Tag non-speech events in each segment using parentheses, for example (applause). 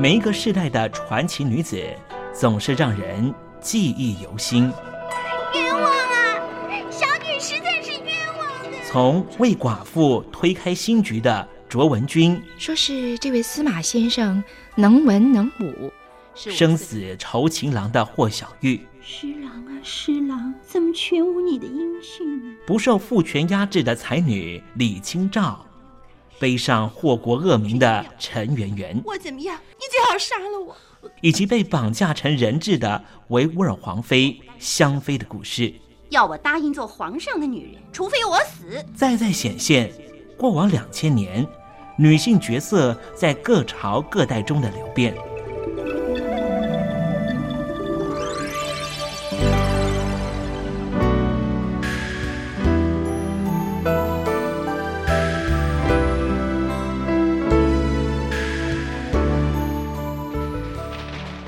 每一个世代的传奇女子，总是让人记忆犹新。冤枉啊！小女实在是冤枉的。从为寡妇推开新局的卓文君，说是这位司马先生能文能武；生死酬情郎的霍小玉，施郎啊施郎，怎么全无你的音讯呢？不受父权压制的才女李清照。背上祸国恶名的陈圆圆，我怎么样？你最好杀了我！以及被绑架成人质的维吾尔皇妃香妃的故事。要我答应做皇上的女人，除非我死。再再显现过往两千年女性角色在各朝各代中的流变。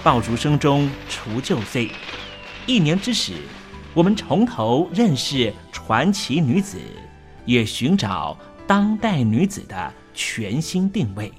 爆竹声中除旧岁，一年之始，我们从头认识传奇女子，也寻找当代女子的全新定位。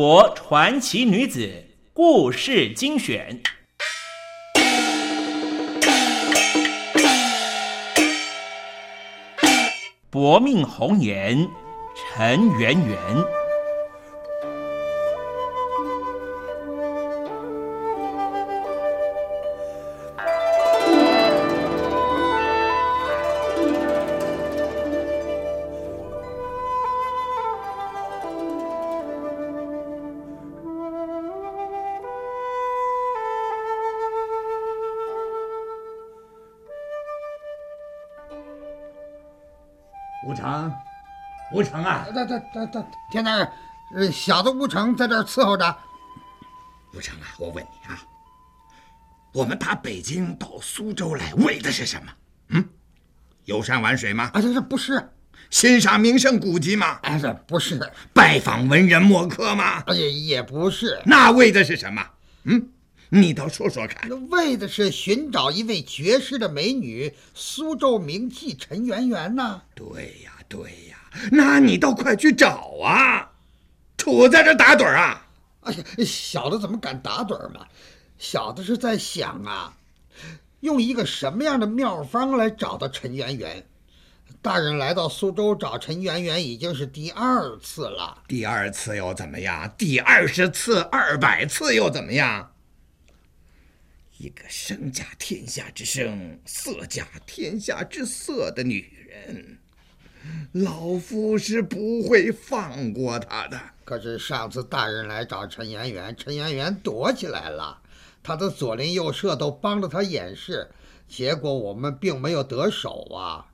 国传奇女子故事精选：薄命红颜陈圆圆。成啊！这这这这，田大人，呃，小的吴成在这伺候着。吴成啊，我问你啊，我们打北京到苏州来，为的是什么？嗯，游山玩水吗？啊，这这不是。欣赏名胜古迹吗？哎，这不是。拜访文人墨客吗？也也不是。那为的是什么？嗯？你倒说说看，为的是寻找一位绝世的美女，苏州名妓陈圆圆呢。对呀，对呀，那你倒快去找啊！杵在这打盹啊！哎呀，小的怎么敢打盹嘛？小的是在想啊，用一个什么样的妙方来找到陈圆圆。大人来到苏州找陈圆圆已经是第二次了。第二次又怎么样？第二十次、二百次又怎么样？一个身价天下之身，色价天下之色的女人，老夫是不会放过他的。可是上次大人来找陈圆圆，陈圆圆躲起来了，他的左邻右舍都帮着他掩饰，结果我们并没有得手啊。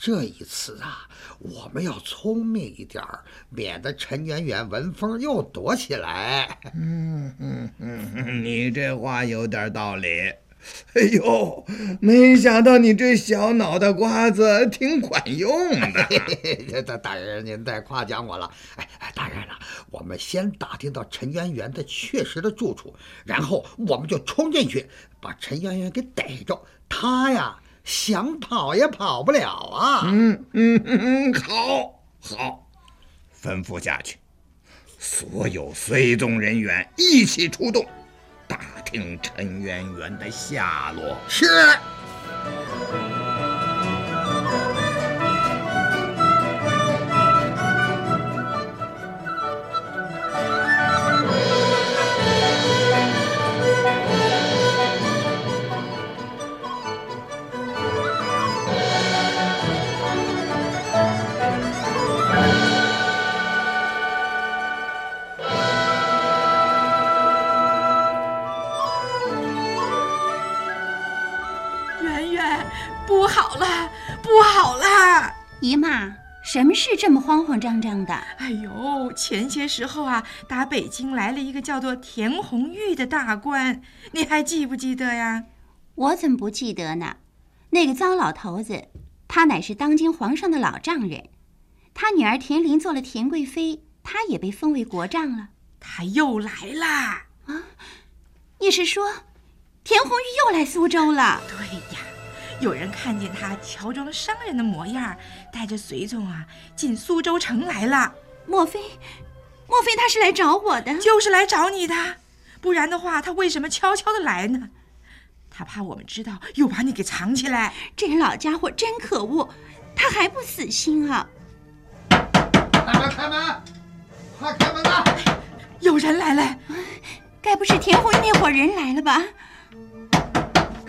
这一次啊，我们要聪明一点儿，免得陈圆圆闻风又躲起来。嗯嗯嗯，你这话有点道理。(laughs) 哎呦，没想到你这小脑袋瓜子挺管用的。(laughs) 大大人，您太夸奖我了。哎哎，大人啊，我们先打听到陈圆圆的确实的住处，然后我们就冲进去，把陈圆圆给逮着。他呀。想跑也跑不了啊！嗯嗯嗯，好，好，吩咐下去，所有随从人员一起出动，打听陈圆圆的下落。是。姨妈，什么事这么慌慌张张的？哎呦，前些时候啊，打北京来了一个叫做田红玉的大官，你还记不记得呀？我怎么不记得呢？那个糟老头子，他乃是当今皇上的老丈人，他女儿田林做了田贵妃，他也被封为国丈了。他又来啦！啊，你是说，田红玉又来苏州了？对呀，有人看见他乔装商人的模样，带着随从啊，进苏州城来了。莫非，莫非他是来找我的？就是来找你的，不然的话，他为什么悄悄的来呢？他怕我们知道，又把你给藏起来。这老家伙真可恶，他还不死心啊！大门，开门，快开门呐！有人来了，该不是田红那伙人来了吧？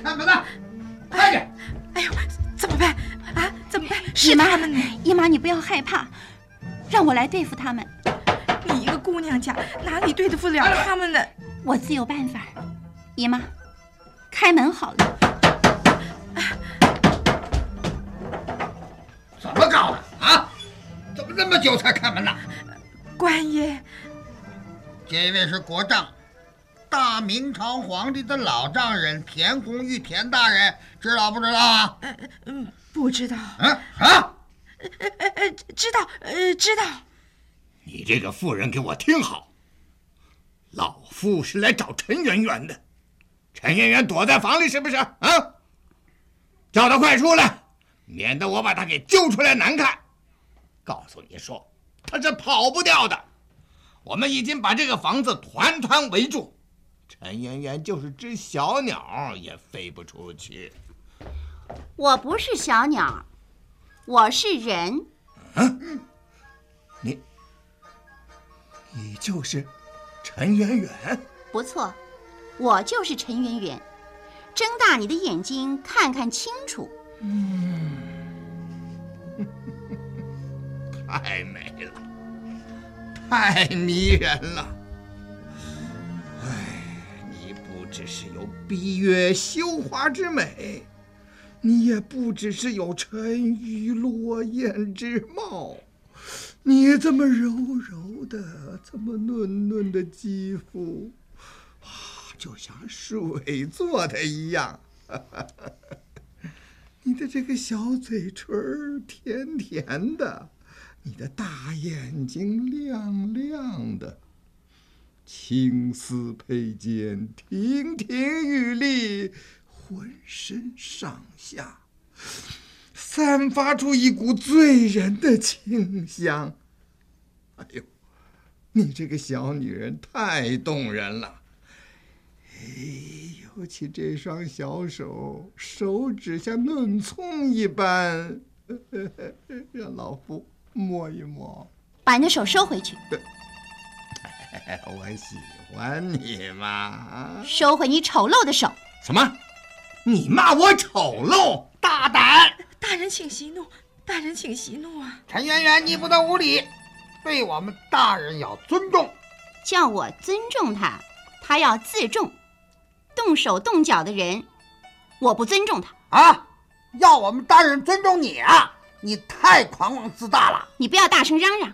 开门呐，快点！哎呦，怎么办啊？怎么办？是他们呢！姨妈，你不要害怕，让我来对付他们。你一个姑娘家，哪里对付得了他们呢？我自有办法。姨妈，开门好了。怎么搞的啊？怎么这么久才开门呢？官爷。这位是国丈，大明朝皇帝的老丈人田红玉，田大人知道不知道啊？嗯嗯，不知道。嗯啊？呃呃呃，知道，呃知道。你这个妇人，给我听好，老夫是来找陈圆圆的，陈圆圆躲在房里，是不是啊？叫他快出来，免得我把他给揪出来难看。告诉你说，他是跑不掉的。我们已经把这个房子团团围住，陈圆圆就是只小鸟也飞不出去。我不是小鸟，我是人。嗯，你，你就是陈圆圆？不错，我就是陈圆圆。睁大你的眼睛，看看清楚。嗯，(laughs) 太美了。太迷人了！只是有闭月羞花之美，你也不只是有沉鱼落雁之貌。你这么柔柔的，这么嫩嫩的肌肤，啊，就像水做的一样。(laughs) 你的这个小嘴唇甜甜的。你的大眼睛亮亮的，青丝披肩，亭亭玉立，浑身上下散发出一股醉人的清香。哎呦，你这个小女人太动人了！哎，尤其这双小手，手指像嫩葱一般，(laughs) 让老夫。摸一摸，把你的手收回去。(laughs) 我喜欢你嘛！收回你丑陋的手！什么？你骂我丑陋？大胆！大人请息怒，大人请息怒啊！陈圆圆，你不得无礼，对我们大人要尊重。叫我尊重他，他要自重。动手动脚的人，我不尊重他啊！要我们大人尊重你啊！你太狂妄自大了！你不要大声嚷嚷，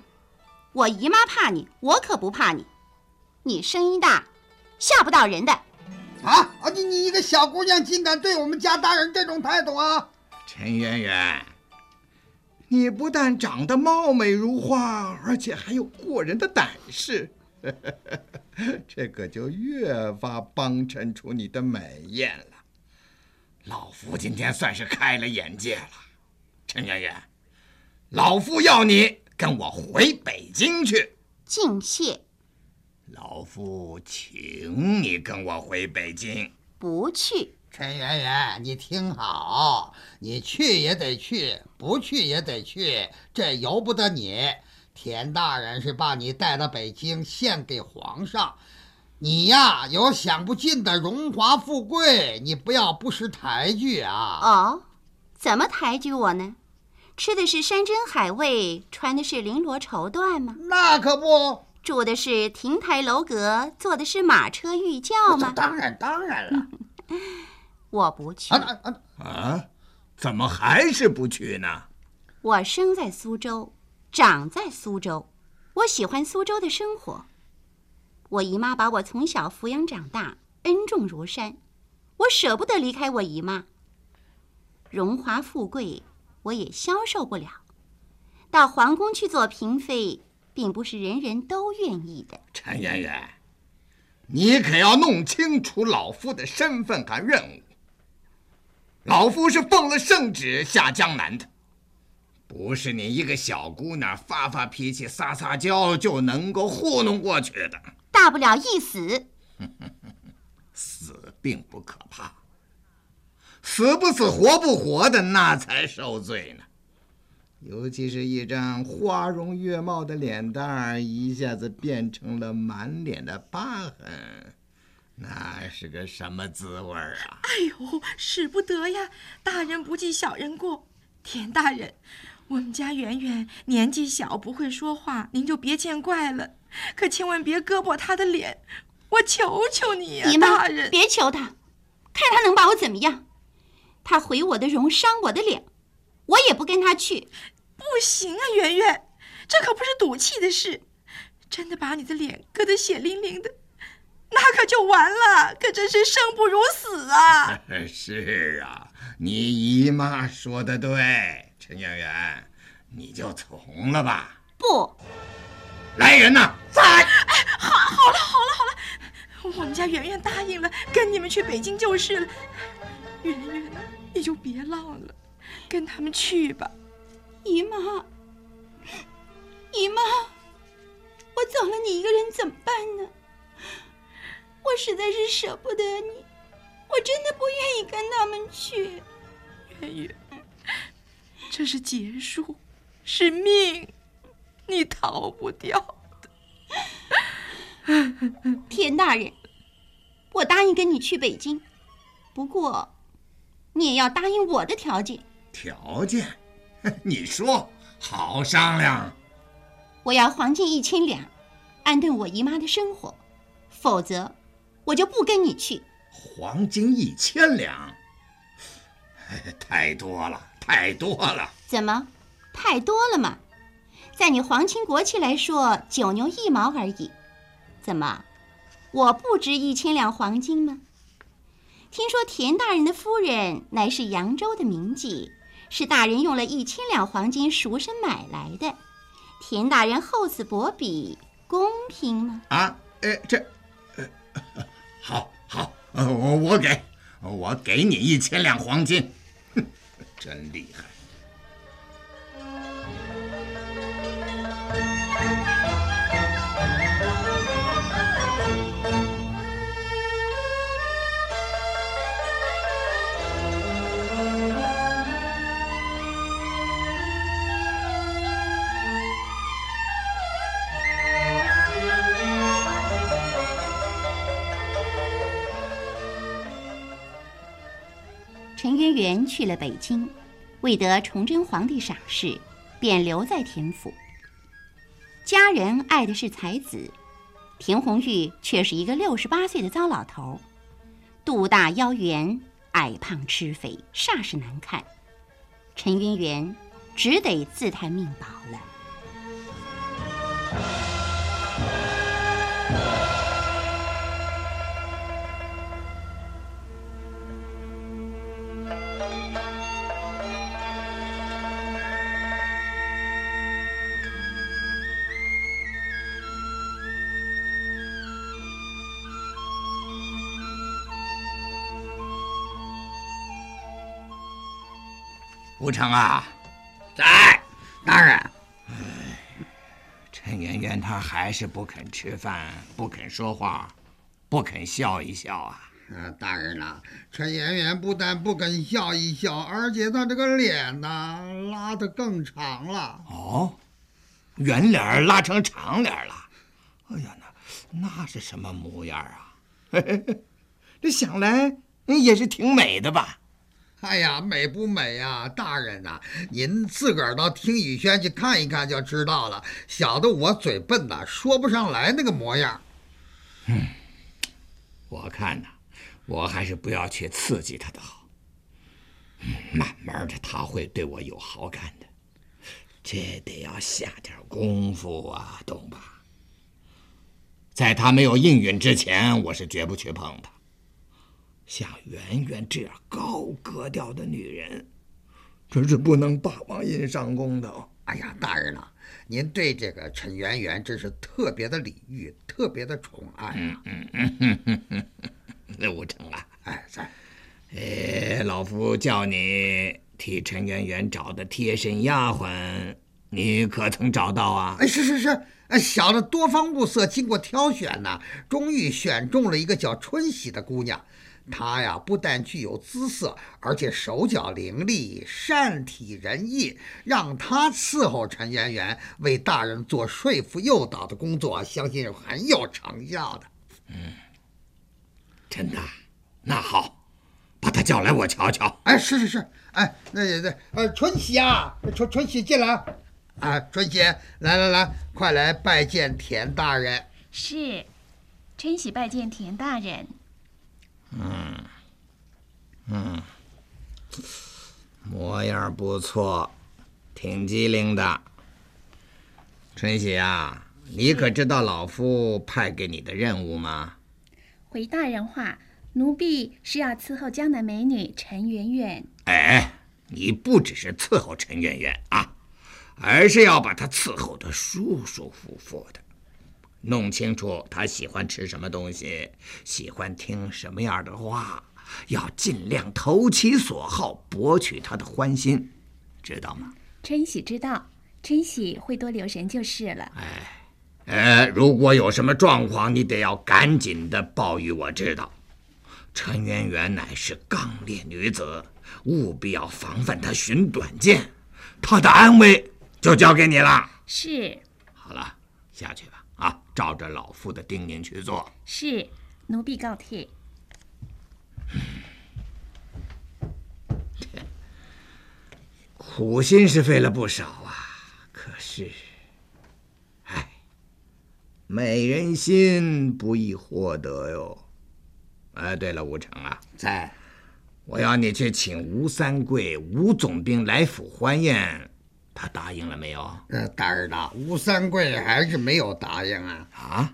我姨妈怕你，我可不怕你。你声音大，吓不到人的。啊啊！你你一个小姑娘，竟敢对我们家大人这种态度啊！陈圆圆，你不但长得貌美如花，而且还有过人的胆识，(laughs) 这可就越发帮衬出你的美艳了。老夫今天算是开了眼界了。陈圆圆，老夫要你跟我回北京去。敬谢。老夫请你跟我回北京。不去。陈圆圆，你听好，你去也得去，不去也得去，这由不得你。田大人是把你带到北京献给皇上，你呀有享不尽的荣华富贵，你不要不识抬举啊。哦，怎么抬举我呢？吃的是山珍海味，穿的是绫罗绸缎吗？那可不。住的是亭台楼阁，坐的是马车御轿吗？当然，当然了。(laughs) 我不去。啊啊啊！怎么还是不去呢？我生在苏州，长在苏州，我喜欢苏州的生活。我姨妈把我从小抚养长大，恩重如山，我舍不得离开我姨妈。荣华富贵，我也消受不了。到皇宫去做嫔妃，并不是人人都愿意的。陈圆圆，你可要弄清楚老夫的身份和任务。老夫是奉了圣旨下江南的，不是你一个小姑娘发发脾气、撒撒娇就能够糊弄过去的。大不了一死。(laughs) 死并不可怕，死不死、活不活的那才受罪呢。尤其是一张花容月貌的脸蛋儿，一下子变成了满脸的疤痕，那是个什么滋味儿啊？哎呦，使不得呀！大人不计小人过，田大人，我们家圆圆年纪小，不会说话，您就别见怪了。可千万别割破她的脸，我求求你呀，姨妈大人！别求他，看他能把我怎么样。他毁我的容，伤我的脸，我也不跟他去。不行啊，圆圆，这可不是赌气的事。真的把你的脸割得血淋淋的，那可就完了，可真是生不如死啊！(laughs) 是啊，你姨妈说的对，陈圆圆，你就从了吧。不，来人呐，在！好，好了，好了，好了，我们家圆圆答应了，跟你们去北京就是了。圆圆，你就别闹了，跟他们去吧。姨妈，姨妈，我走了，你一个人怎么办呢？我实在是舍不得你，我真的不愿意跟他们去。圆圆，这是结束，是命，你逃不掉的。(laughs) 田大人，我答应跟你去北京，不过你也要答应我的条件。条件？(laughs) 你说，好商量。我要黄金一千两，安顿我姨妈的生活，否则我就不跟你去。黄金一千两，(laughs) 太多了，太多了。怎么，太多了吗？在你皇亲国戚来说，九牛一毛而已。怎么，我不值一千两黄金吗？听说田大人的夫人乃是扬州的名妓。是大人用了一千两黄金赎身买来的，田大人厚此薄彼，公平吗？啊，呃，这，呃，好，好，呃，我我给，我给你一千两黄金，哼，(laughs) 真厉害。元去了北京，未得崇祯皇帝赏识，便留在田府。家人爱的是才子，田红玉却是一个六十八岁的糟老头，肚大腰圆，矮胖吃肥，煞是难看。陈圆圆只得自叹命薄了。吴成啊，在，大人。哎，陈圆圆她还是不肯吃饭，不肯说话，不肯笑一笑啊。啊，大人呐，陈圆圆不但不肯笑一笑，而且她这个脸呐，拉得更长了。哦，圆脸拉成长脸了。哎呀，那那是什么模样啊？嘿嘿嘿这想来也是挺美的吧？哎呀，美不美呀，大人呐，您自个儿到听雨轩去看一看就知道了。小的我嘴笨呐，说不上来那个模样。嗯，我看呐，我还是不要去刺激他的好。慢慢的，他会对我有好感的。这得要下点功夫啊，懂吧？在他没有应允之前，我是绝不去碰他。像圆圆这样高格调的女人，真是不能霸王硬上弓的哦。哎呀，大人呐，您对这个陈圆圆真是特别的礼遇，特别的宠爱啊！嗯嗯嗯嗯嗯，那吴成啊，哎，在，哎，老夫叫你替陈圆圆找的贴身丫鬟，你可曾找到啊？哎，是是是，哎，小的多方物色，经过挑选呐，终于选中了一个叫春喜的姑娘。她呀，不但具有姿色，而且手脚伶俐，善体人意。让他伺候陈圆圆，为大人做说服诱导的工作，相信是很有成效的。嗯，真的？那好，把他叫来，我瞧瞧。哎，是是是，哎，那那呃，春喜啊，春春喜进来。啊，春喜，来来来，快来拜见田大人。是，春喜拜见田大人。嗯，嗯，模样不错，挺机灵的。春喜啊，你可知道老夫派给你的任务吗？回大人话，奴婢是要伺候江南美女陈圆圆。哎，你不只是伺候陈圆圆啊，而是要把她伺候的舒舒服服的。弄清楚他喜欢吃什么东西，喜欢听什么样的话，要尽量投其所好，博取他的欢心，知道吗？春喜知道，春喜会多留神就是了。哎，呃，如果有什么状况，你得要赶紧的报与我知道。陈圆圆乃是刚烈女子，务必要防范她寻短见。她的安危就交给你了。是。好了，下去吧。啊，照着老夫的叮咛去做。是，奴婢告退。(laughs) 苦心是费了不少啊，可是，唉，美人心不易获得哟。哎，对了，吴成啊，在，我要你去请吴三桂、吴总兵来府欢宴。他答应了没有？呃，大人呐，吴三桂还是没有答应啊！啊，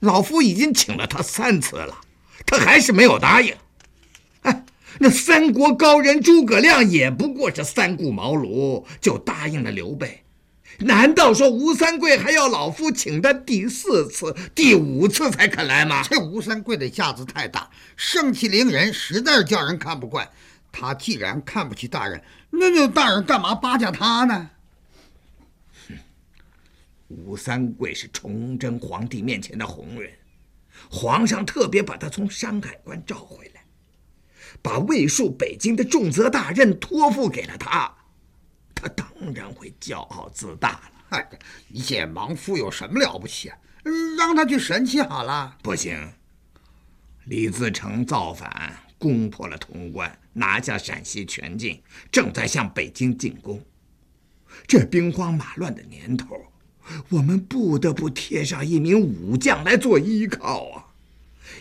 老夫已经请了他三次了，他还是没有答应。哎，那三国高人诸葛亮也不过是三顾茅庐就答应了刘备，难道说吴三桂还要老夫请他第四次、第五次才肯来吗？这吴三桂的架子太大，盛气凌人，实在是叫人看不惯。他既然看不起大人，那那大人干嘛巴结他呢？吴三桂是崇祯皇帝面前的红人，皇上特别把他从山海关召回来，把卫戍北京的重责大任托付给了他，他当然会骄傲自大了。哎，野莽夫有什么了不起啊？让他去神气好了。不行，李自成造反。攻破了潼关，拿下陕西全境，正在向北京进攻。这兵荒马乱的年头，我们不得不贴上一名武将来做依靠啊！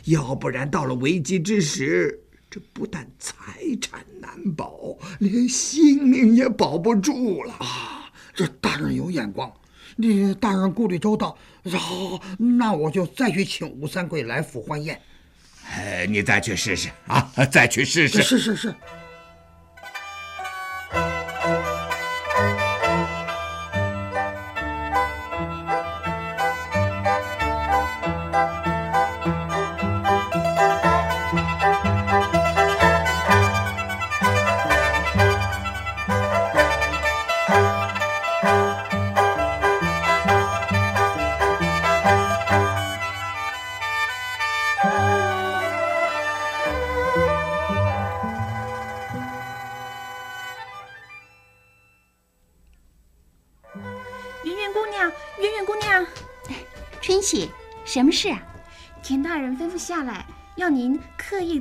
要不然到了危机之时，这不但财产难保，连性命也保不住了啊！这大人有眼光，你大人顾虑周到。好，那我就再去请吴三桂来府欢宴。哎，你再去试试啊！再去试试。是是是。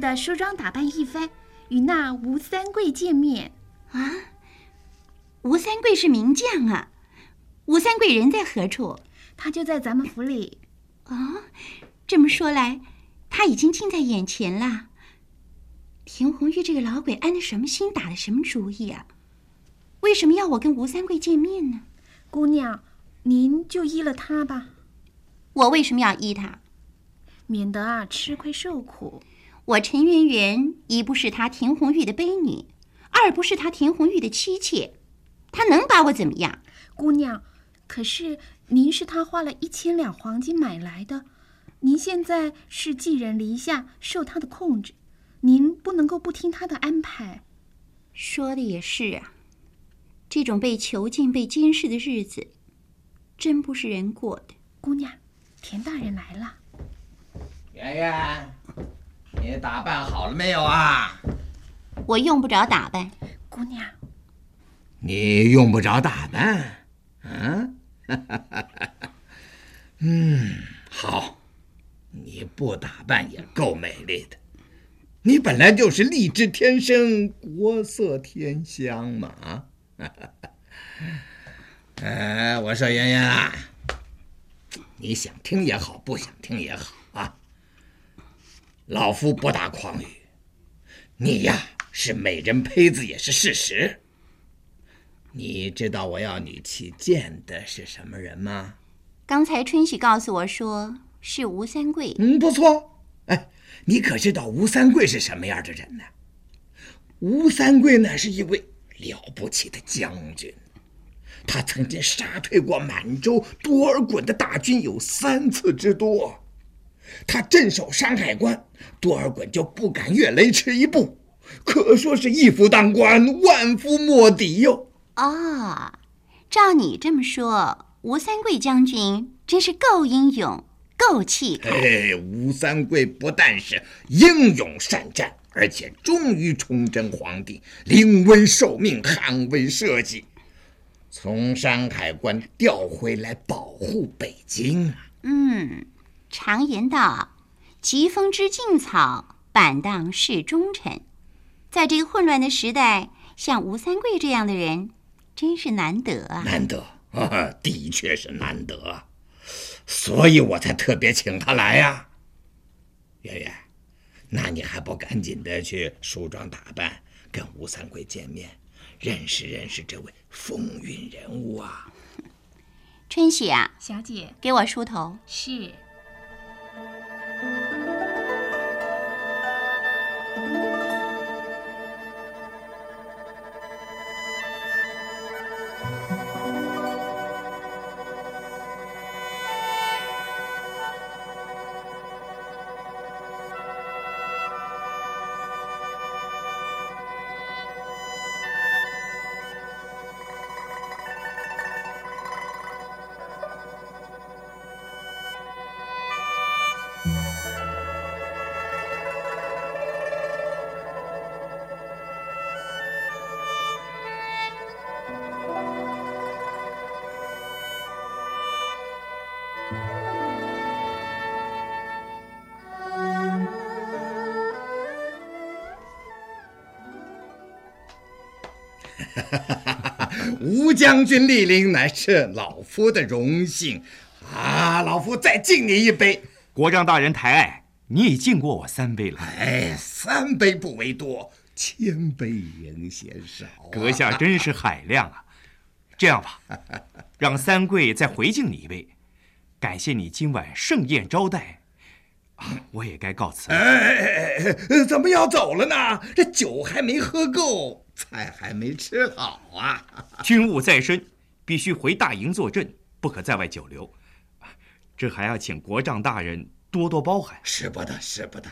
的梳妆打扮一番，与那吴三桂见面。啊，吴三桂是名将啊！吴三桂人在何处？他就在咱们府里。哦，这么说来，他已经近在眼前了。田红玉这个老鬼安的什么心，打的什么主意啊？为什么要我跟吴三桂见面呢？姑娘，您就依了他吧。我为什么要依他？免得啊吃亏受苦。我陈圆圆一不是他田红玉的悲女，二不是他田红玉的妻妾，他能把我怎么样？姑娘，可是您是他花了一千两黄金买来的，您现在是寄人篱下，受他的控制，您不能够不听他的安排。说的也是啊，这种被囚禁、被监视的日子，真不是人过的。姑娘，田大人来了。圆圆，你打扮好了没有啊？我用不着打扮。姑娘，你用不着打扮，嗯，(laughs) 嗯，好，你不打扮也够美丽的。你本来就是丽质天生，国色天香嘛啊！哎，(laughs) 我说圆圆啊，你想听也好，不想听也好啊，老夫不打诳语，你呀是美人胚子也是事实。你知道我要你去见的是什么人吗？刚才春喜告诉我说是吴三桂。嗯，不错。哎。你可知道吴三桂是什么样的人呢？吴三桂乃是一位了不起的将军，他曾经杀退过满洲多尔衮的大军有三次之多。他镇守山海关，多尔衮就不敢越雷池一步，可说是一夫当关，万夫莫敌哟。啊，照你这么说，吴三桂将军真是够英勇。够气概！哎，吴三桂不但是英勇善战，而且忠于崇祯皇帝，临危受命，捍卫社稷，从山海关调回来保护北京啊！嗯，常言道：“疾风知劲草，板荡是忠臣。”在这个混乱的时代，像吴三桂这样的人，真是难得啊！难得啊，的确是难得。所以我才特别请他来呀，圆圆，那你还不赶紧的去梳妆打扮，跟吴三桂见面，认识认识这位风云人物啊！(laughs) 春喜啊，小姐，给我梳头。是。thank you 吴将军莅临，乃是老夫的荣幸啊！老夫再敬你一杯。国丈大人抬爱，你已敬过我三杯了。哎，三杯不为多，千杯仍嫌少。阁下真是海量啊！这样吧，(laughs) 让三桂再回敬你一杯，感谢你今晚盛宴招待。(clears throat) 我也该告辞了。哎哎哎，怎么要走了呢？这酒还没喝够，菜还没吃好啊！(laughs) 军务在身，必须回大营坐镇，不可在外久留。这还要请国丈大人多多包涵。使不得，使不得，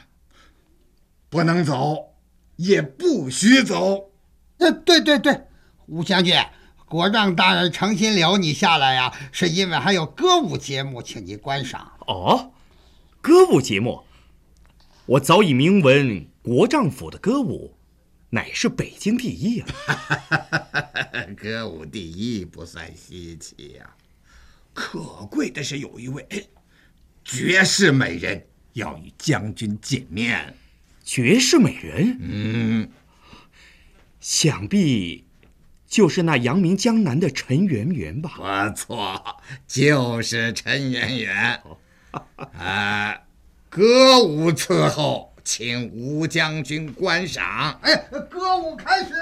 不能走，也不许走。呃，对对对，吴将军，国丈大人诚心留你下来呀，是因为还有歌舞节目，请你观赏。哦。歌舞节目，我早已明闻国丈府的歌舞，乃是北京第一啊！(laughs) 歌舞第一不算稀奇呀，可贵的是有一位绝世美人要与将军见面。绝世美人？嗯，想必就是那扬名江南的陈圆圆吧？不错，就是陈圆圆。啊，(laughs) 歌舞伺候，请吴将军观赏。哎，歌舞开始！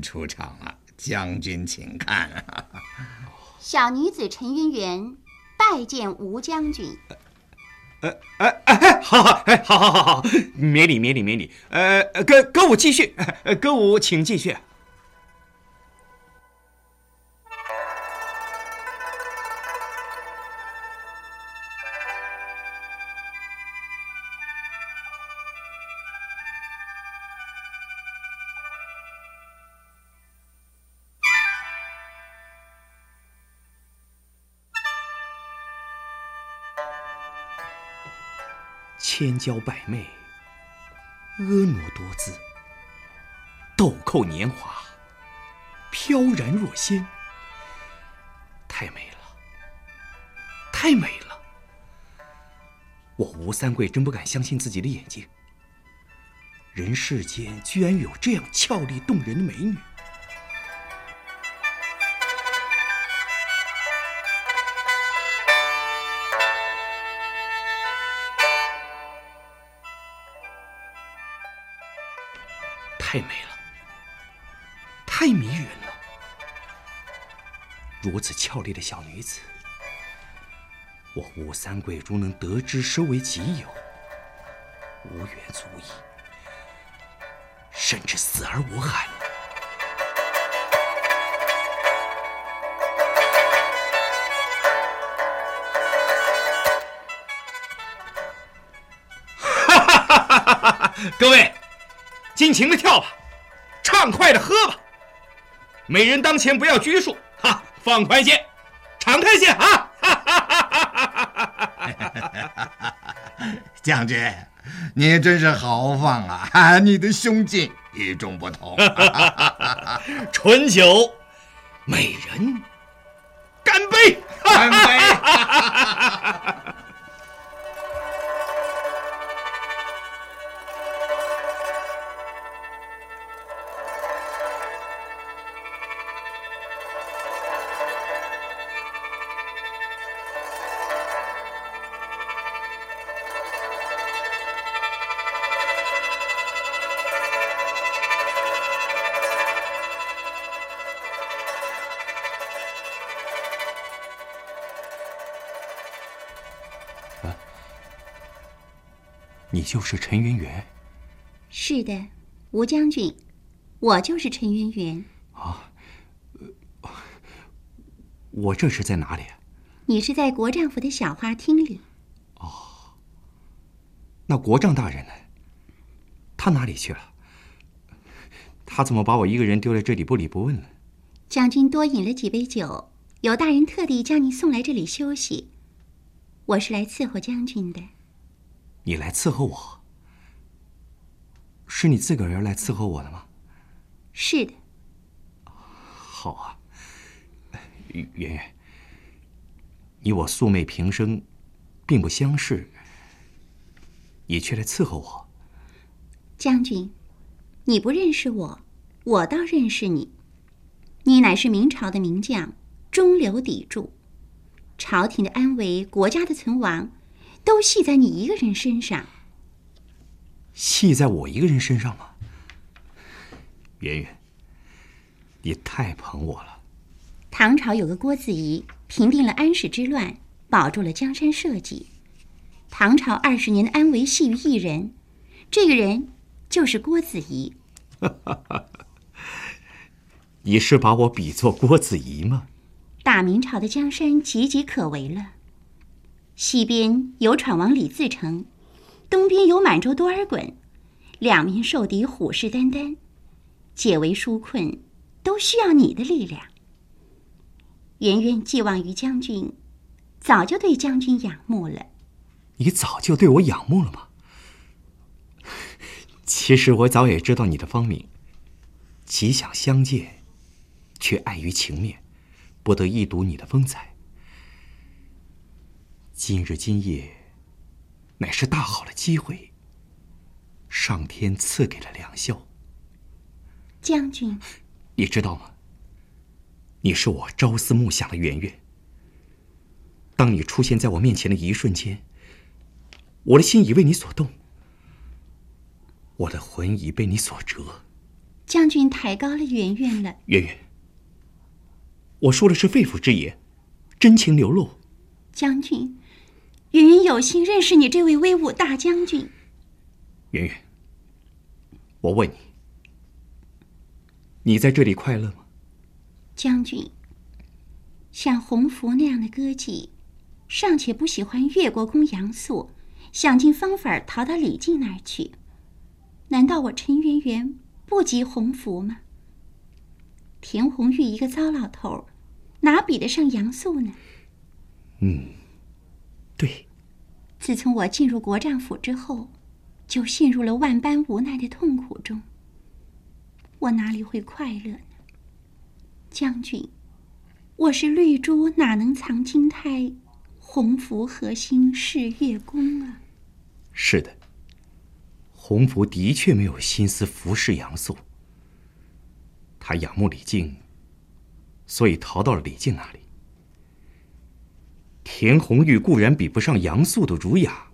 出场了，将军请看。小女子陈圆圆拜见吴将军。呃，哎哎，好好，哎，好好好好，免礼免礼免礼。呃，歌歌舞继续，歌舞请继续。娇百媚，婀娜多姿，豆蔻年华，飘然若仙，太美了，太美了！我吴三桂真不敢相信自己的眼睛，人世间居然有这样俏丽动人的美女。俏丽的小女子，我吴三桂如能得之收为己有，无缘足矣，甚至死而无憾。哈哈哈哈哈！各位。尽情的跳吧，畅快的喝吧。美人当前不要拘束，放宽些，敞开些啊！(laughs) 将军，你真是豪放啊！(laughs) 你的胸襟与众不同。醇酒，美人，你就是陈圆圆。是的，吴将军，我就是陈圆圆。啊，我这是在哪里？你是在国丈府的小花厅里。哦，那国丈大人呢？他哪里去了？他怎么把我一个人丢在这里不理不问了？将军多饮了几杯酒，有大人特地将你送来这里休息。我是来伺候将军的。你来伺候我？是你自个儿来伺候我的吗？是的。好啊，圆圆，你我素昧平生，并不相识，你却来伺候我。将军，你不认识我，我倒认识你。你乃是明朝的名将，中流砥柱，朝廷的安危，国家的存亡。都系在你一个人身上。系在我一个人身上吗？圆圆，你太捧我了。唐朝有个郭子仪，平定了安史之乱，保住了江山社稷。唐朝二十年的安危系于一人，这个人就是郭子仪。(laughs) 你是把我比作郭子仪吗？大明朝的江山岌岌可危了。西边有闯王李自成，东边有满洲多尔衮，两面受敌，虎视眈眈，解围纾困，都需要你的力量。圆圆寄望于将军，早就对将军仰慕了。你早就对我仰慕了吗？(laughs) 其实我早也知道你的芳名，极想相见，却碍于情面，不得一睹你的风采。今日今夜，乃是大好的机会。上天赐给了良宵。将军，(sniffs) 你知道吗？你是我朝思暮想的圆圆。当你出现在我面前的一瞬间，我的心已为你所动，我的魂已被你所折。将军抬高了圆圆了。圆圆，我说的是肺腑之言，真情流露。将军，圆圆有幸认识你这位威武大将军。圆圆，我问你，你在这里快乐吗？将军，像洪福那样的歌妓，尚且不喜欢越国公杨素，想尽方法逃到李靖那儿去。难道我陈圆圆不及洪福吗？田红玉一个糟老头，哪比得上杨素呢？嗯，对。自从我进入国丈府之后，就陷入了万般无奈的痛苦中。我哪里会快乐呢？将军，我是绿珠，哪能藏金胎？洪福何心是月宫啊？是的。洪福的确没有心思服侍杨素，他仰慕李靖，所以逃到了李靖那里。田红玉固然比不上杨素的儒雅，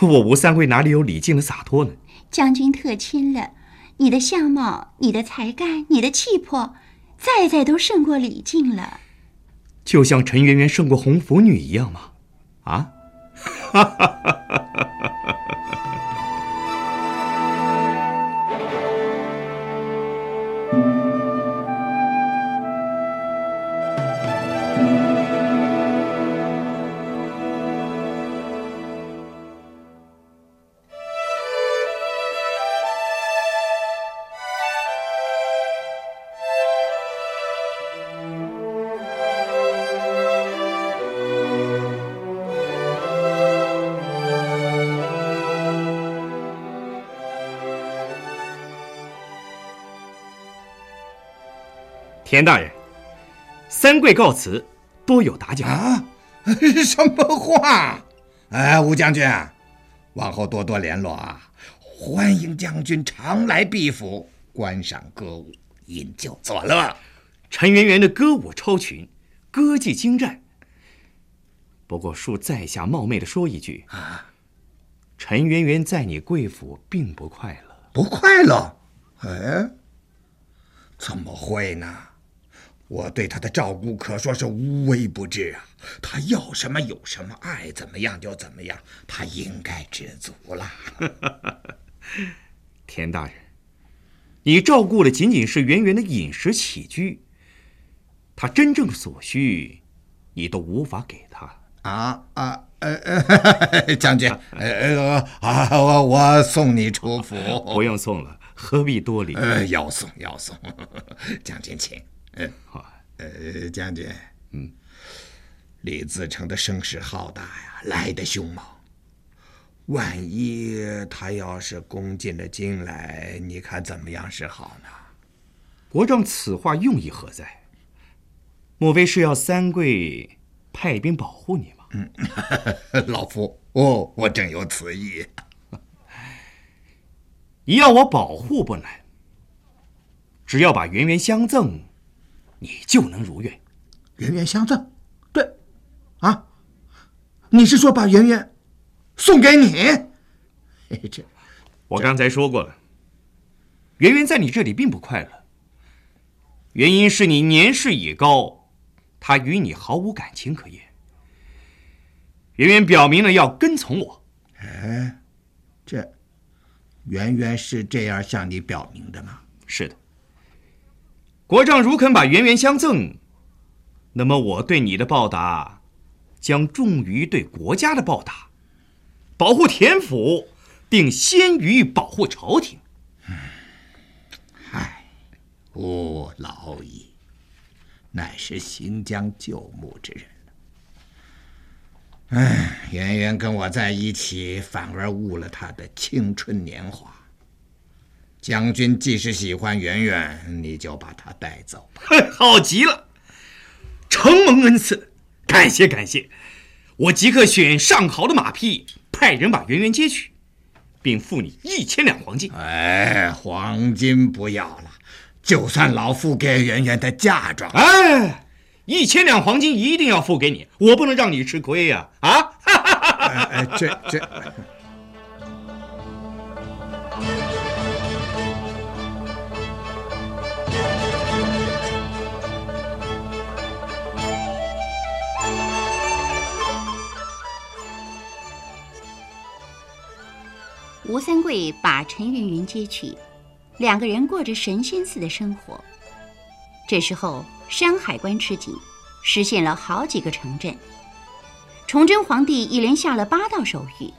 我吴三桂哪里有李靖的洒脱呢？将军特亲了，你的相貌、你的才干、你的气魄，再再都胜过李靖了。就像陈圆圆胜过红拂女一样吗？啊？哈哈哈哈哈！田大人，三桂告辞，多有打搅啊！(laughs) 什么话？哎，吴将军，往后多多联络啊！欢迎将军常来毕府观赏歌舞，饮酒作乐。陈圆圆的歌舞超群，歌技精湛。不过恕在下冒昧的说一句啊，陈圆圆在你贵府并不快乐，不快乐？哎，怎么会呢？我对他的照顾可说是无微不至啊！他要什么有什么，爱怎么样就怎么样，他应该知足了。(laughs) 田大人，你照顾的仅仅是圆圆的饮食起居，他真正所需，你都无法给他。啊啊呃呃，(laughs) 将军，呃呃啊，我我送你出府，(laughs) 不用送了，何必多礼？呃，要送要送，将军请。嗯，好，呃，将军，嗯，李自成的声势浩大呀，来的凶猛。万一他要是攻进了京来，你看怎么样是好呢？国丈此话用意何在？莫非是要三桂派兵保护你吗？嗯，老夫，哦，我正有此意。(laughs) 你要我保护不难，只要把圆圆相赠。你就能如愿，圆圆相赠，对，啊，你是说把圆圆送给你？(laughs) 这，我刚才说过了，圆圆在你这里并不快乐，原因是你年事已高，她与你毫无感情可言。圆圆表明了要跟从我，哎，这，圆圆是这样向你表明的吗？是的。国丈如肯把圆圆相赠，那么我对你的报答，将重于对国家的报答。保护田府，定先于保护朝廷。唉，吾老矣，乃是行将就木之人唉，圆圆跟我在一起，反而误了她的青春年华。将军既是喜欢圆圆，你就把她带走吧。(laughs) 好极了，承蒙恩赐，感谢感谢。我即刻选上好的马匹，派人把圆圆接去，并付你一千两黄金。哎，黄金不要了，就算老夫给圆圆的嫁妆。哎，一千两黄金一定要付给你，我不能让你吃亏呀！啊，(laughs) 哎，这这。吴三桂把陈圆圆接去，两个人过着神仙似的生活。这时候，山海关吃紧，实现了好几个城镇。崇祯皇帝一连下了八道手谕，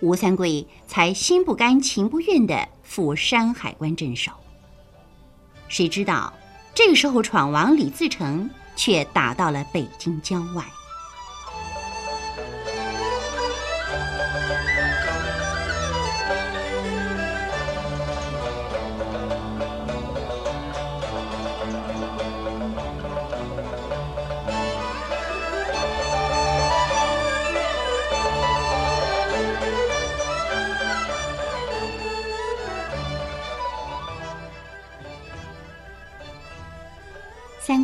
吴三桂才心不甘情不愿地赴山海关镇守。谁知道，这个时候闯王李自成却打到了北京郊外。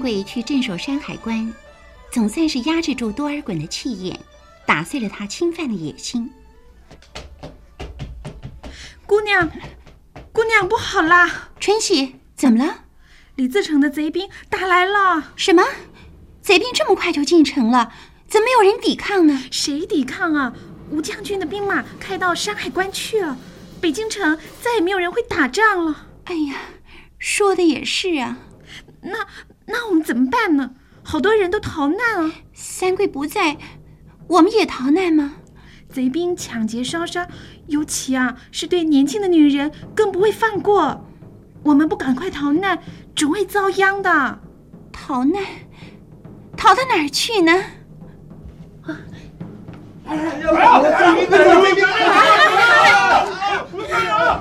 三桂去镇守山海关，总算是压制住多尔衮的气焰，打碎了他侵犯的野心。姑娘，姑娘，不好啦！春喜，怎么了？李自成的贼兵打来了！什么？贼兵这么快就进城了？怎么没有人抵抗呢？谁抵抗啊？吴将军的兵马开到山海关去了，北京城再也没有人会打仗了。哎呀，说的也是啊。那……那我们怎么办呢？好多人都逃难啊！三桂不在，我们也逃难吗？贼兵抢劫烧杀，尤其啊是对年轻的女人更不会放过。我们不赶快逃难，准会遭殃的。逃难？逃到哪儿去呢？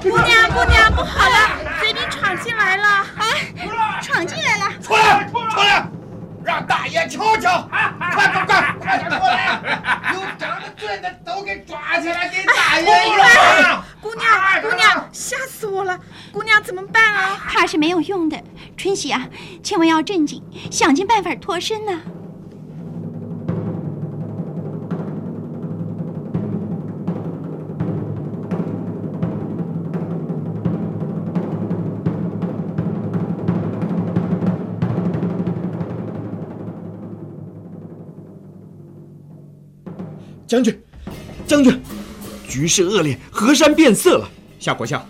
姑娘，姑娘，不好了！贼兵闯进来了！啊！闯进来了！出来！出来！让大爷瞧瞧！快快快，快点过来！有长得俊的都给抓起来，给大爷养！姑娘，姑娘，吓死我了！姑娘怎么办啊？怕是没有用的。春喜啊，千万要镇静，想尽办法脱身呐！将军，将军，局势恶劣，河山变色了。夏国相，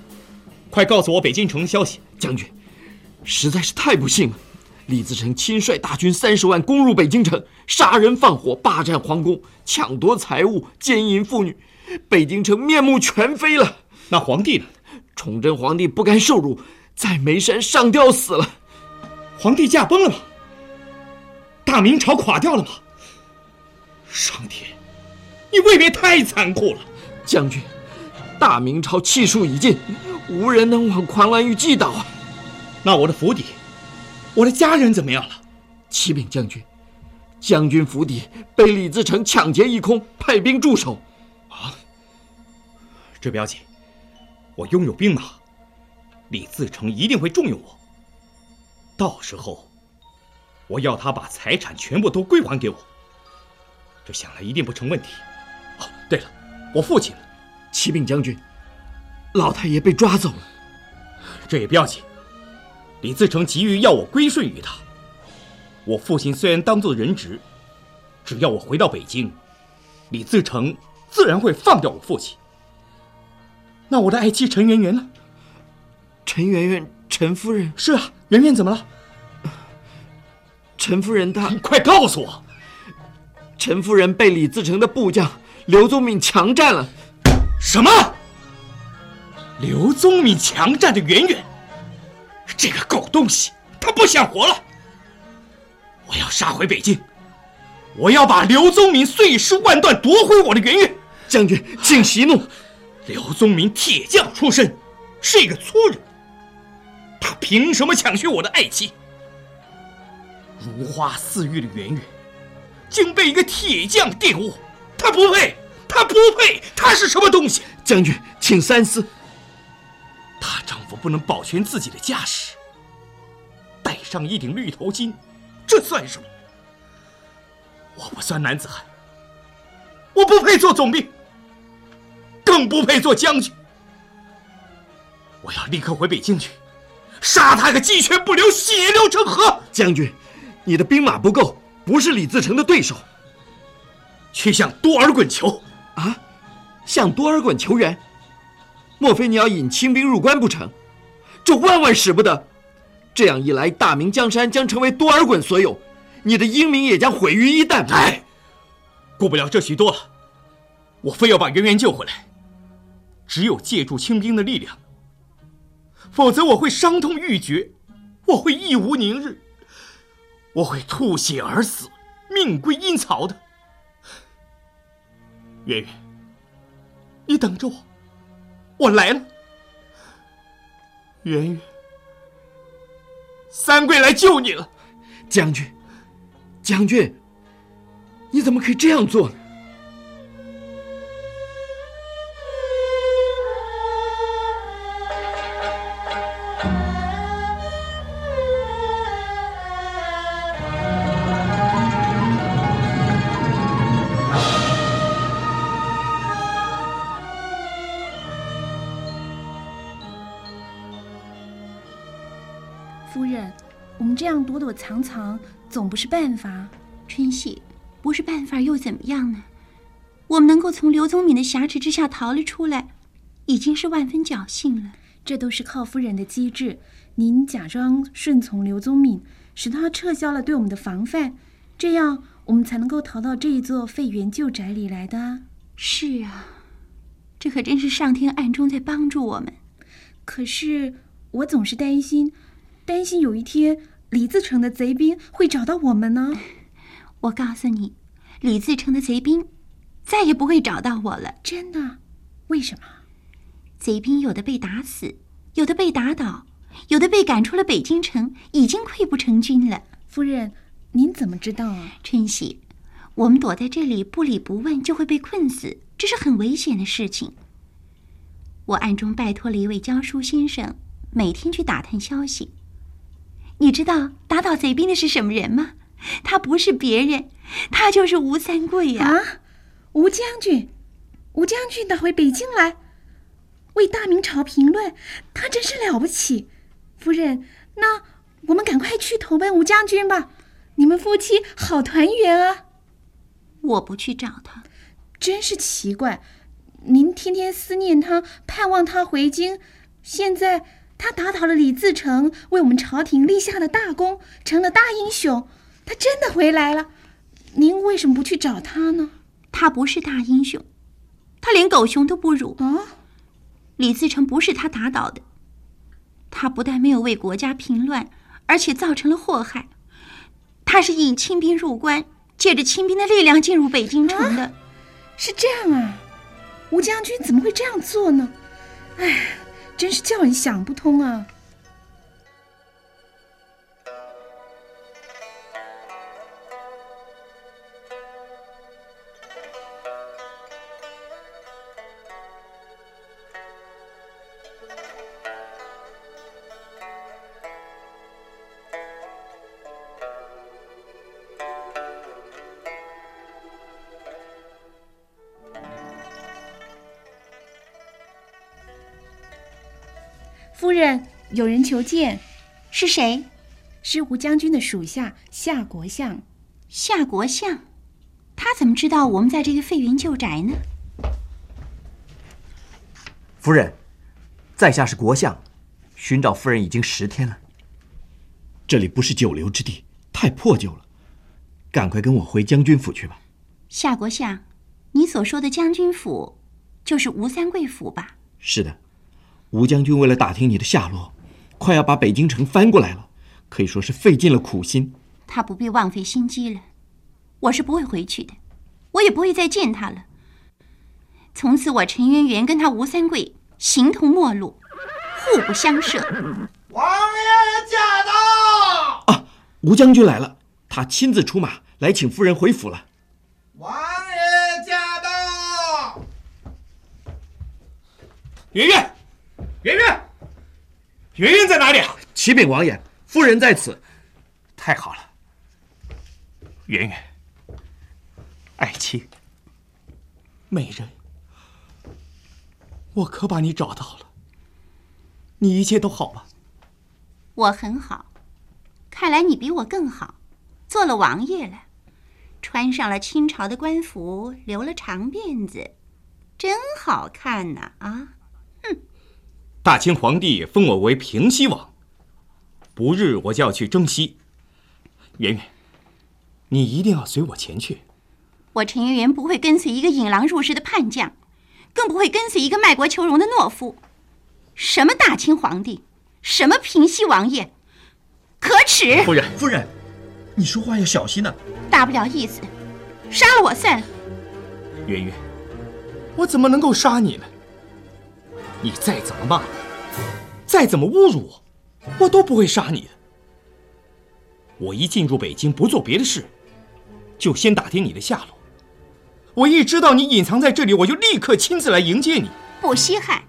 快告诉我北京城的消息。将军，实在是太不幸了。李自成亲率大军三十万攻入北京城，杀人放火，霸占皇宫，抢夺财物，奸淫妇女，北京城面目全非了。那皇帝呢？崇祯皇帝不甘受辱，在眉山上吊死了。皇帝驾崩了吗？大明朝垮掉了吗？上天！你未免太残酷了，将军。大明朝气数已尽，无人能往狂澜于既倒啊！那我的府邸，我的家人怎么样了？启禀将军，将军府邸被李自成抢劫一空，派兵驻守。啊！这不要紧，我拥有兵马，李自成一定会重用我。到时候，我要他把财产全部都归还给我，这想来一定不成问题。对了，我父亲，启禀将军，老太爷被抓走了。这也不要紧。李自成急于要我归顺于他。我父亲虽然当做人质，只要我回到北京，李自成自然会放掉我父亲。那我的爱妻陈圆圆呢？陈圆圆，陈夫人。是啊，圆圆怎么了？陈夫人她 (laughs)…… 快告诉我，陈夫人被李自成的部将。刘宗敏强占了，什么？刘宗敏强占的圆圆，这个狗东西，他不想活了！我要杀回北京，我要把刘宗敏碎尸万段，夺回我的圆圆。将军，请息怒。刘宗敏铁匠出身，是一个粗人，他凭什么抢去我的爱妻？如花似玉的圆圆，竟被一个铁匠玷污。他不配，他不配，他是什么东西？将军，请三思。大丈夫不能保全自己的家室，戴上一顶绿头巾，这算什么？我不算男子汉，我不配做总兵，更不配做将军。我要立刻回北京去，杀他个鸡犬不留，血流成河。将军，你的兵马不够，不是李自成的对手。去向多尔衮求啊！向多尔衮求援。莫非你要引清兵入关不成？这万万使不得！这样一来，大明江山将成为多尔衮所有，你的英名也将毁于一旦。哎，顾不了这许多了，我非要把圆圆救回来。只有借助清兵的力量，否则我会伤痛欲绝，我会义无宁日，我会吐血而死，命归阴曹的。圆圆，你等着我，我来了。圆圆，三桂来救你了，将军，将军，你怎么可以这样做呢？藏藏总不是办法。春喜，不是办法又怎么样呢？我们能够从刘宗敏的挟持之下逃了出来，已经是万分侥幸了。这都是靠夫人的机智。您假装顺从刘宗敏，使他撤销了对我们的防范，这样我们才能够逃到这一座废园旧宅里来的。是啊，这可真是上天暗中在帮助我们。可是我总是担心，担心有一天李自成的贼兵会找到我们呢。(laughs) 我告诉你，李自成的贼兵再也不会找到我了。真的？为什么？贼兵有的被打死，有的被打倒，有的被赶出了北京城，已经溃不成军了。夫人，您怎么知道啊？春喜，我们躲在这里不理不问，就会被困死，这是很危险的事情。我暗中拜托了一位教书先生，每天去打探消息。你知道打倒贼兵的是什么人吗？他不是别人，他就是吴三桂呀！啊，吴将军，吴将军打回北京来，为大明朝评论，他真是了不起。夫人，那我们赶快去投奔吴将军吧，你们夫妻好团圆啊！我不去找他，真是奇怪。您天天思念他，盼望他回京，现在他打倒了李自成，为我们朝廷立下了大功，成了大英雄。他真的回来了，您为什么不去找他呢？他不是大英雄，他连狗熊都不如。啊，李自成不是他打倒的，他不但没有为国家平乱，而且造成了祸害。他是引清兵入关，借着清兵的力量进入北京城的。啊、是这样啊，吴将军怎么会这样做呢？哎，真是叫人想不通啊！有人求见。是谁？是吴将军的属下夏国相。夏国相，他怎么知道我们在这个废云旧宅呢？夫人，在下是国相，寻找夫人已经十天了。这里不是久留之地，太破旧了，赶快跟我回将军府去吧。夏国相，你所说的将军府，就是吴三桂府吧？是的。吴将军为了打听你的下落，快要把北京城翻过来了，可以说是费尽了苦心。他不必枉费心机了，我是不会回去的，我也不会再见他了。从此，我陈圆圆跟他吴三桂形同陌路，互不相涉。王爷驾到！啊，吴将军来了，他亲自出马来请夫人回府了。王爷驾到！圆圆。圆圆，圆圆在哪里啊？启禀王爷，夫人在此。太好了，圆圆，爱卿，美人，我可把你找到了。你一切都好吗？我很好，看来你比我更好，做了王爷了，穿上了清朝的官服，留了长辫子，真好看呐！啊，哼。大清皇帝封我为平西王，不日我就要去征西。圆圆，你一定要随我前去。我陈圆圆不会跟随一个引狼入室的叛将，更不会跟随一个卖国求荣的懦夫。什么大清皇帝，什么平西王爷，可耻！夫人，夫人，你说话要小心呐。大不了意思，杀了我算了。圆圆，我怎么能够杀你呢？你再怎么骂我，再怎么侮辱我，我都不会杀你的。我一进入北京，不做别的事，就先打听你的下落。我一知道你隐藏在这里，我就立刻亲自来迎接你。不稀罕，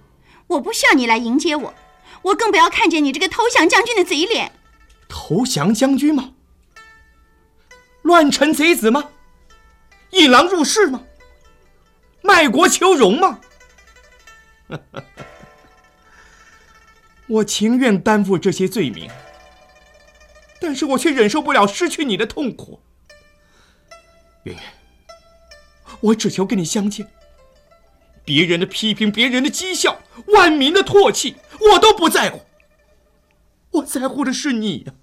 我不需要你来迎接我，我更不要看见你这个投降将军的嘴脸。投降将军吗？乱臣贼子吗？引狼入室吗？卖国求荣吗？(laughs) 我情愿担负这些罪名，但是我却忍受不了失去你的痛苦。圆圆，我只求跟你相见。别人的批评，别人的讥笑，万民的唾弃，我都不在乎。我在乎的是你呀。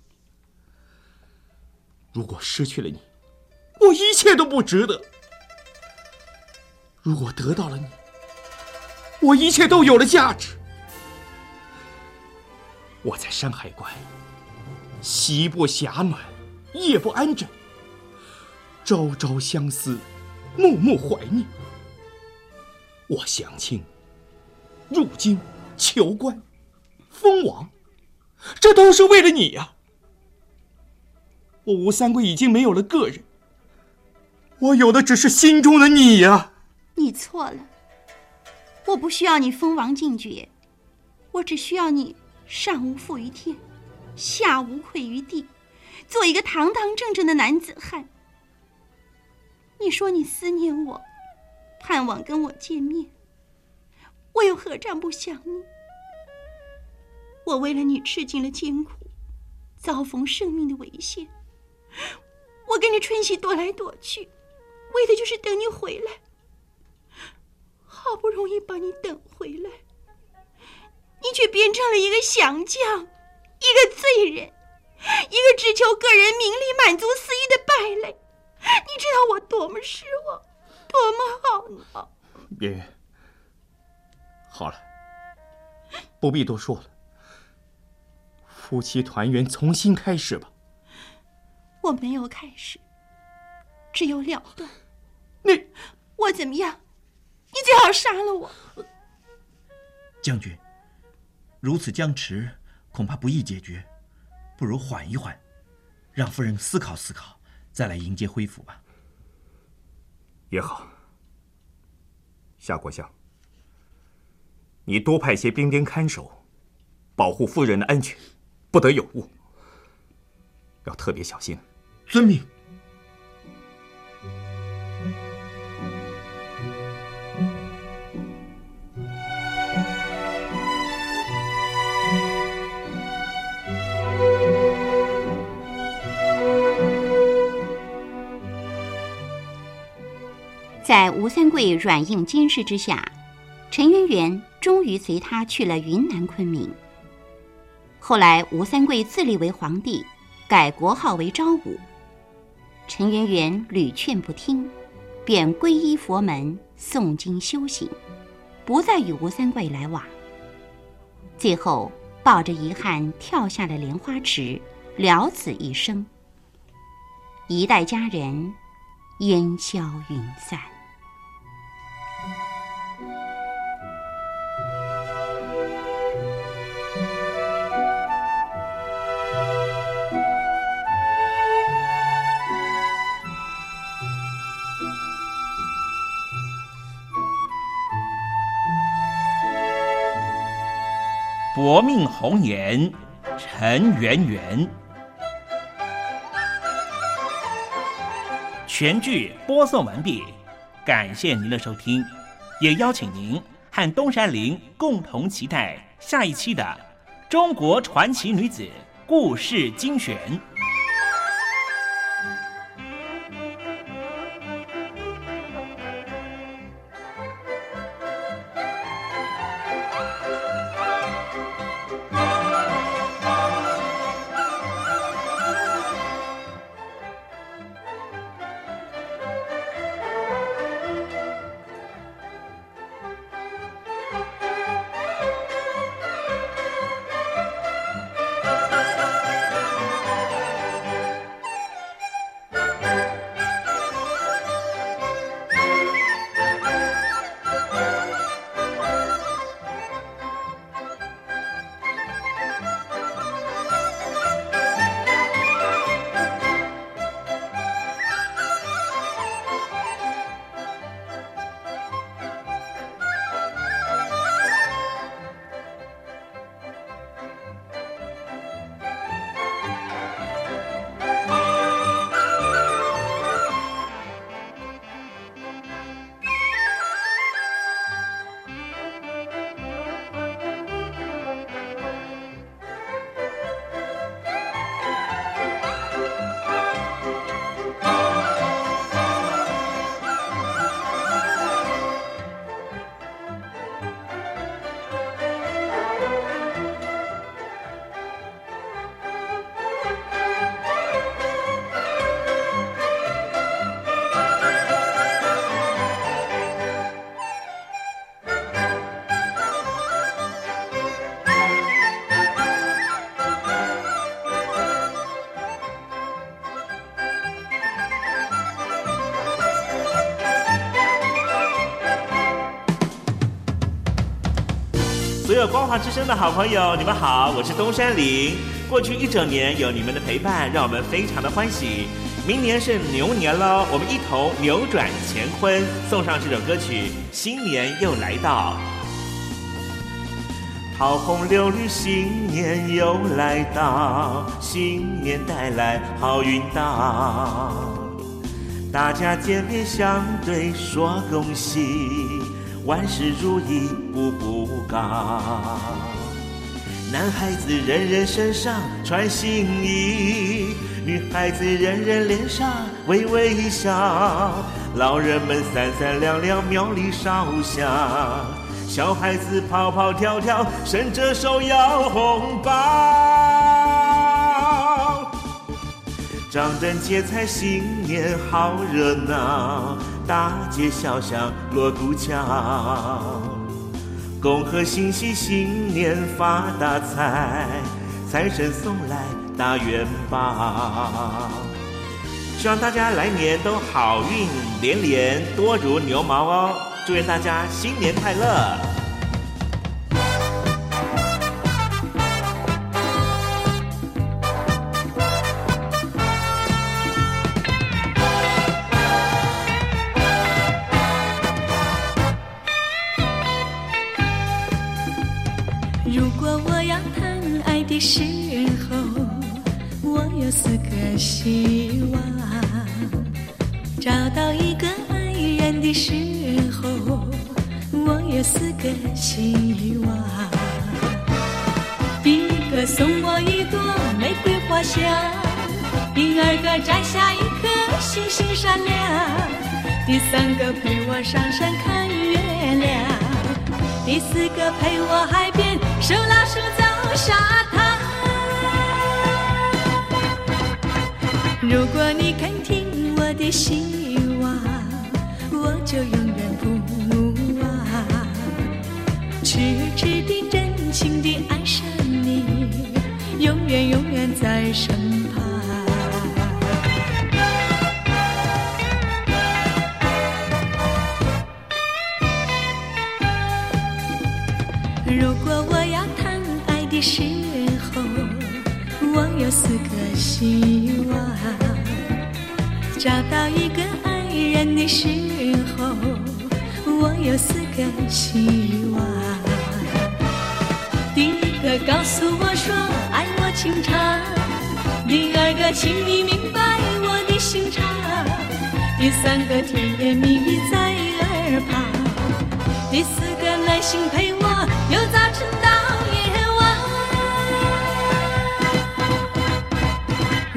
如果失去了你，我一切都不值得；如果得到了你，我一切都有了价值。我在山海关，席不暇暖，夜不安枕，朝朝相思，暮暮怀念。我降清、入京、求官、封王，这都是为了你呀！我吴三桂已经没有了个人，我有的只是心中的你呀！你错了，我不需要你封王进爵，我只需要你上无负于天，下无愧于地，做一个堂堂正正的男子汉。你说你思念我。盼望跟我见面，我又何尝不想你？我为了你吃尽了艰苦，遭逢生命的危险，我跟着春喜躲来躲去，为的就是等你回来。好不容易把你等回来，你却变成了一个降将，一个罪人，一个只求个人名利、满足私欲的败类。你知道我多么失望？多么懊恼！圆圆，好了，不必多说了。夫妻团圆，重新开始吧。我没有开始，只有了断。你，我怎么样？你最好杀了我。将军，如此僵持，恐怕不易解决，不如缓一缓，让夫人思考思考，再来迎接恢复吧。也好，夏国相，你多派些兵丁看守，保护夫人的安全，不得有误，要特别小心。遵命。在吴三桂软硬兼施之下，陈圆圆终于随他去了云南昆明。后来吴三桂自立为皇帝，改国号为昭武。陈圆圆屡劝不听，便皈依佛门，诵经修行，不再与吴三桂来往。最后抱着遗憾跳下了莲花池，了此一生。一代佳人，烟消云散。薄命红颜，陈圆圆。全剧播送完毕，感谢您的收听，也邀请您和东山林共同期待下一期的《中国传奇女子故事精选》。光华之声的好朋友，你们好，我是东山林。过去一整年有你们的陪伴，让我们非常的欢喜。明年是牛年喽，我们一同扭转乾坤，送上这首歌曲。新年又来到，桃红柳绿，新年又来到，新年带来好运到，大家见面相对说恭喜。万事如意，步步高。男孩子人人身上穿新衣，女孩子人人脸上微微笑。老人们三三两两庙里烧香，小孩子跑跑跳跳伸着手要红包。张灯结彩，新年好热闹。大街小巷锣鼓敲，恭贺新禧新年发大财，财神送来大元宝。希望大家来年都好运连连，多如牛毛哦！祝愿大家新年快乐！三个陪我上山看月亮，第四个陪我海边手拉手走沙滩。如果你肯听我的希望，我就永远不忘，痴痴的、真情的爱上你，永远永远在身旁。希望。找到一个爱人的时候，我有四个希望。第一个告诉我说爱我情长，第二个请你明白我的心肠，第三个甜言蜜语在耳旁，第四个耐心陪我由早晨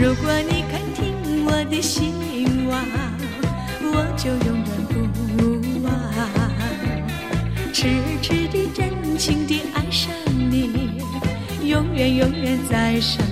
如果你肯听我的心望，我就永远不忘，痴痴的、真情的爱上你，永远永远在身。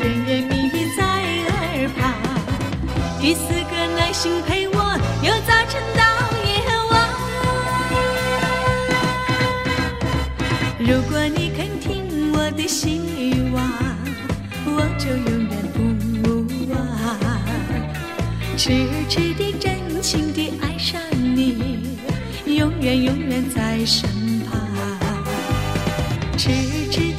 甜言蜜语在耳旁，第四个耐心陪我由早晨到夜晚。如果你肯听我的希望，我就永远不忘，痴痴的、真情的爱上你，永远永远在身旁。痴痴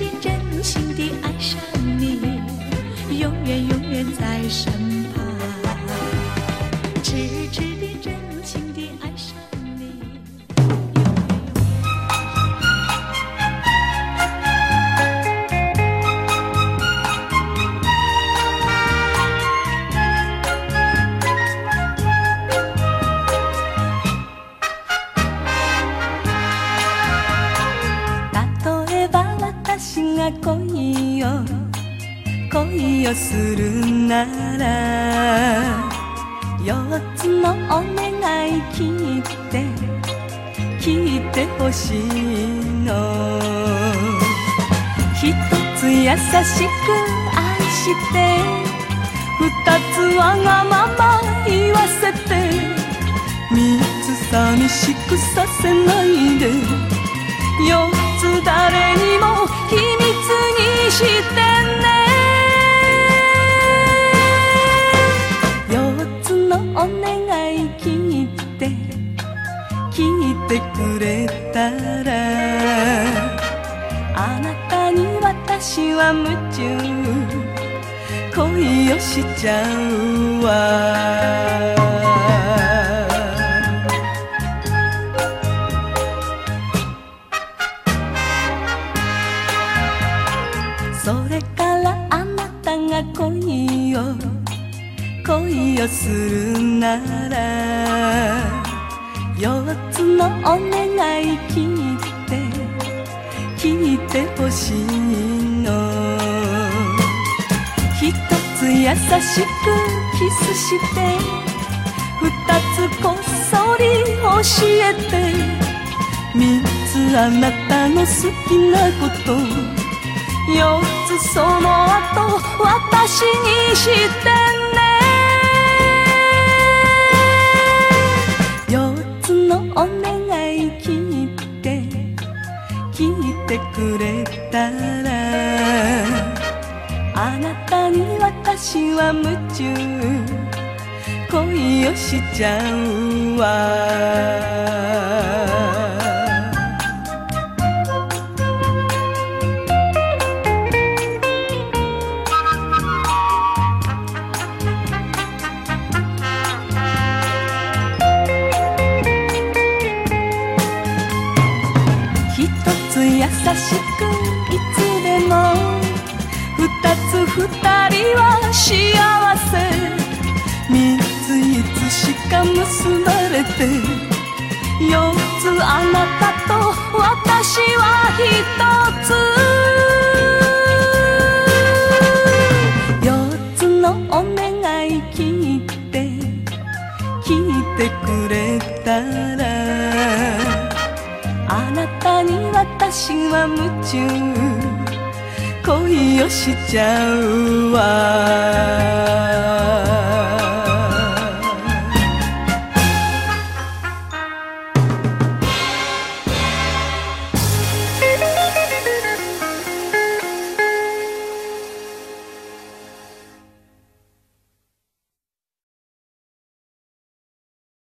して二つわがまま言わせて三つ寂しくさせないで四つ誰にも秘密にしてね。四つのお願い聞いて聞いてくれたらあなたに私は夢中しちゃうわ。それからあなたが恋を恋をするなら四つのお願い聞いて聞いてほしいの。一優しくキスして二つこっそり教えて三つあなたの好きなこと四つその後私にしてね。四つのお願い聞いて聞いてくれたらあなたに私は夢中。恋をしちゃうわ。は幸せ三ついつしか結ばれて四つあなたと私は一つ四つのお願い聞いて聞いてくれたらあなたに私は夢中恋をしちゃうわ。